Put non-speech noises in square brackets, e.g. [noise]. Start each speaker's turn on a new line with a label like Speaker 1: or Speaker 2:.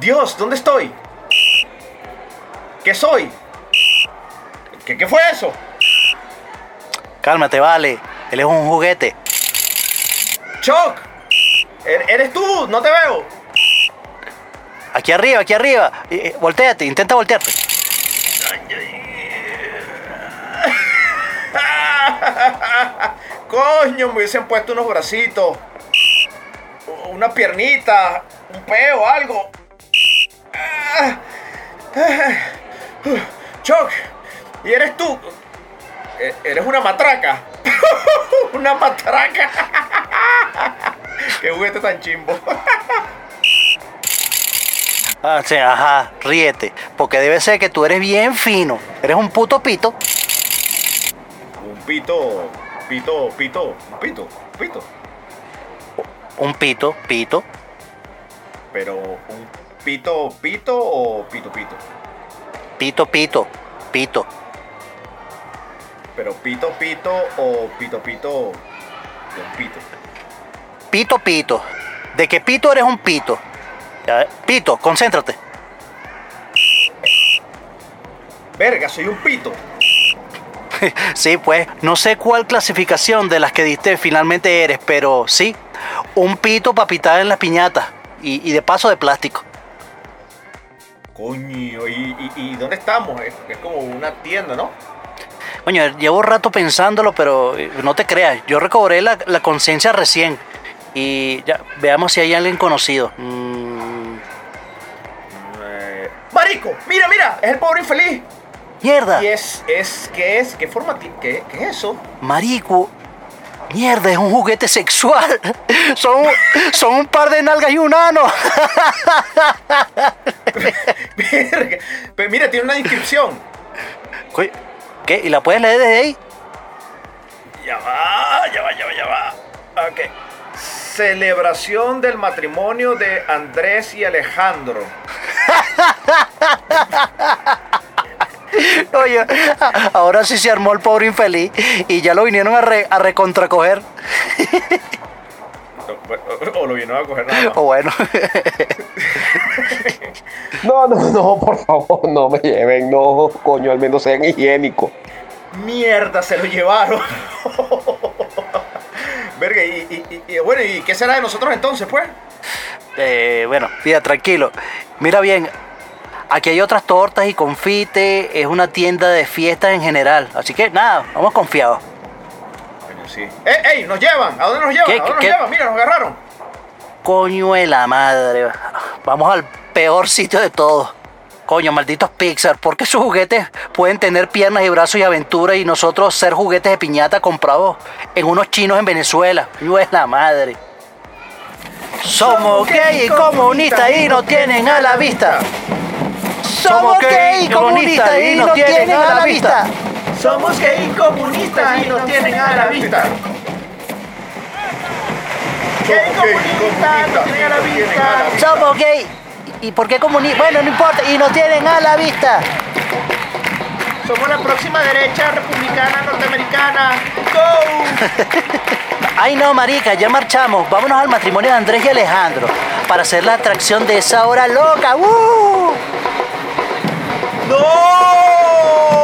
Speaker 1: Dios, ¿dónde estoy? ¿Qué soy? ¿Qué, qué fue eso?
Speaker 2: Cálmate, vale. Él es un juguete.
Speaker 1: Chuck, ¿er- ¿eres tú? No te veo.
Speaker 2: Aquí arriba, aquí arriba. Eh, voltéate, intenta voltearte.
Speaker 1: Coño, me hubiesen puesto unos bracitos, una piernita, un peo, algo. Chuck, ¿y eres tú? E- Eres una matraca. [laughs] una matraca. [laughs] Qué juguete tan chimbo. [laughs]
Speaker 2: Ah, sí, ajá, ríete. Porque debe ser que tú eres bien fino. Eres un puto pito.
Speaker 1: Un pito, pito, pito, pito, pito.
Speaker 2: Un pito, pito.
Speaker 1: Pero un pito, pito o pito, pito.
Speaker 2: Pito, pito, pito.
Speaker 1: Pero pito, pito o pito, pito pito.
Speaker 2: Pito, pito. De que pito eres un pito. Pito, concéntrate.
Speaker 1: Verga, soy un pito. [laughs]
Speaker 2: Sí, pues, no sé cuál clasificación de las que diste finalmente eres, pero sí, un pito para pitar en las piñatas y, y de paso de plástico.
Speaker 1: Coño, ¿y, y, y dónde estamos? Es, es como una tienda, ¿no?
Speaker 2: Coño, llevo rato pensándolo, pero eh, no te creas, yo recobré la, la conciencia recién. Y ya, veamos si hay alguien conocido. Mm,
Speaker 1: Eh, ¡Marico! ¡Mira, mira! Es el pobre infeliz.
Speaker 2: mierda,
Speaker 1: Y es, es, ¿qué es? ¿Qué forma? ¿Qué, qué es eso?
Speaker 2: marico. Mierda, es un juguete sexual. [laughs] Son, son un par de nalgas y un ano. [laughs]
Speaker 1: Verga. Pero mira, tiene una inscripción.
Speaker 2: ¿Qué? ¿Y la puedes leer desde ahí?
Speaker 1: Ya va, ya va, ya va, ya va. Ok. Celebración del matrimonio de Andrés y Alejandro. [laughs]
Speaker 2: Oye, ahora sí se armó el pobre infeliz y ya lo vinieron a, re- a recontracoger. [laughs]
Speaker 1: O, o lo vino a coger nada más.
Speaker 2: O bueno, [laughs] [laughs]
Speaker 3: No, no, no, por favor, no me lleven, no, coño, al menos sean higiénicos.
Speaker 1: Mierda, se lo llevaron. Verga, y, y- y- y bueno, ¿y qué será de nosotros entonces, pues?
Speaker 2: eh, bueno, mira, tranquilo. Mira bien, aquí hay otras tortas y confite, es una tienda de fiestas en general. Así que nada, vamos confiados.
Speaker 1: Coño, sí. ¡Ey, ey! ¡Nos llevan! ¿A dónde nos llevan?
Speaker 2: ¿Qué,
Speaker 1: ¿A dónde nos
Speaker 2: qué?
Speaker 1: llevan? Mira, nos agarraron.
Speaker 2: Coño de la madre. Vamos al peor sitio de todos. Coño, malditos Pixar, ¿por qué sus juguetes pueden tener piernas y brazos y aventura y nosotros ser juguetes de piñata comprados en unos chinos en Venezuela? Coño de la madre. Somos gay y comunistas y nos tienen a la vista. Somos gay y comunistas y nos tienen a la vista.
Speaker 1: Somos gay comunistas y nos tienen a la vista. Gay comunistas nos tienen a la vista
Speaker 2: somos gay. ¿Y por qué? Bueno, no importa, y nos tienen a la vista.
Speaker 1: Somos la próxima derecha republicana norteamericana. ¡Go! [laughs]
Speaker 2: Ay no, marica, ya marchamos. Vámonos al matrimonio de Andrés y Alejandro para hacer la atracción de esa hora loca. ¡Uh! ¡No!